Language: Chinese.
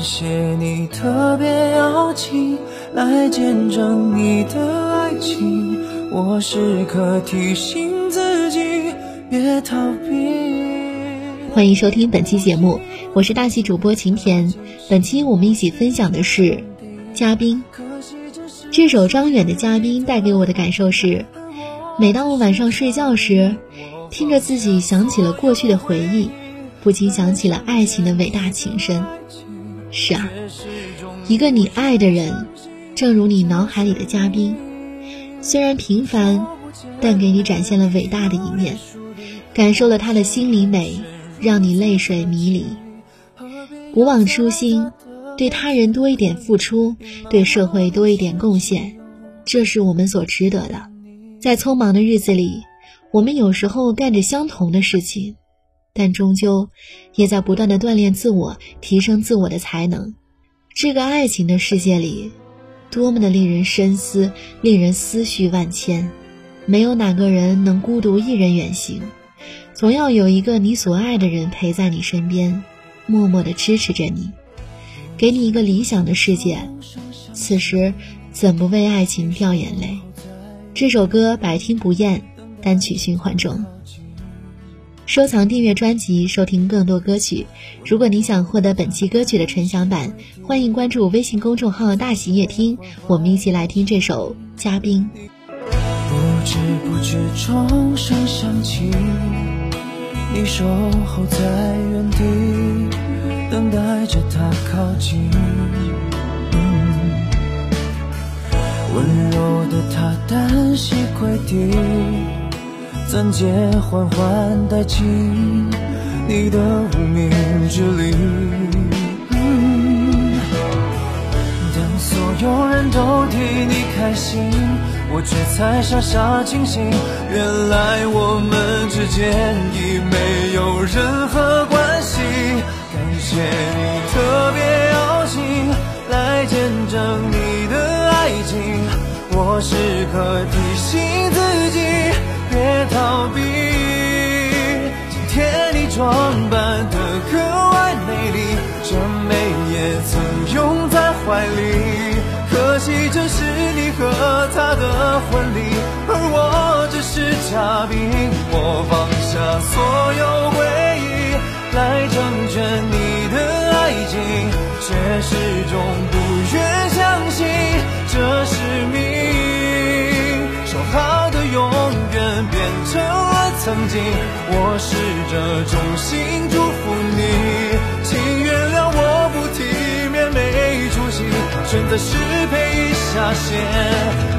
谢你特别邀请来见证你的爱情，我时刻提醒自己别逃避。欢迎收听本期节目，我是大戏主播晴田。本期我们一起分享的是《嘉宾》这首张远的《嘉宾》，带给我的感受是：每当我晚上睡觉时，听着自己想起了过去的回忆，不禁想起了爱情的伟大情深。是啊，一个你爱的人，正如你脑海里的嘉宾，虽然平凡，但给你展现了伟大的一面，感受了他的心里美，让你泪水迷离。不忘初心，对他人多一点付出，对社会多一点贡献，这是我们所值得的。在匆忙的日子里，我们有时候干着相同的事情。但终究，也在不断的锻炼自我，提升自我的才能。这个爱情的世界里，多么的令人深思，令人思绪万千。没有哪个人能孤独一人远行，总要有一个你所爱的人陪在你身边，默默的支持着你，给你一个理想的世界。此时，怎不为爱情掉眼泪？这首歌百听不厌，单曲循环中。收藏、订阅专辑，收听更多歌曲。如果你想获得本期歌曲的纯享版，欢迎关注微信公众号“大喜夜听”，我们一起来听这首《嘉宾》。不知不觉，钟声响起，你守候在原地，等待着他靠近。温柔的他单膝跪地。暂借缓缓戴进你的无名之力。当所有人都替你开心，我却才傻傻清醒。原来我们之间已没有任何关系。感谢你特别邀请来见证你的爱情，我时刻提醒自己。逃避，今天你装扮得格外美丽，这美也曾拥在怀里。可惜这是你和他的婚礼，而我只是嘉宾。我放下所有回忆，来成全你的爱情，却始终不曾经，我试着衷心祝福你，请原谅我不体面没出息，选择失陪一下线。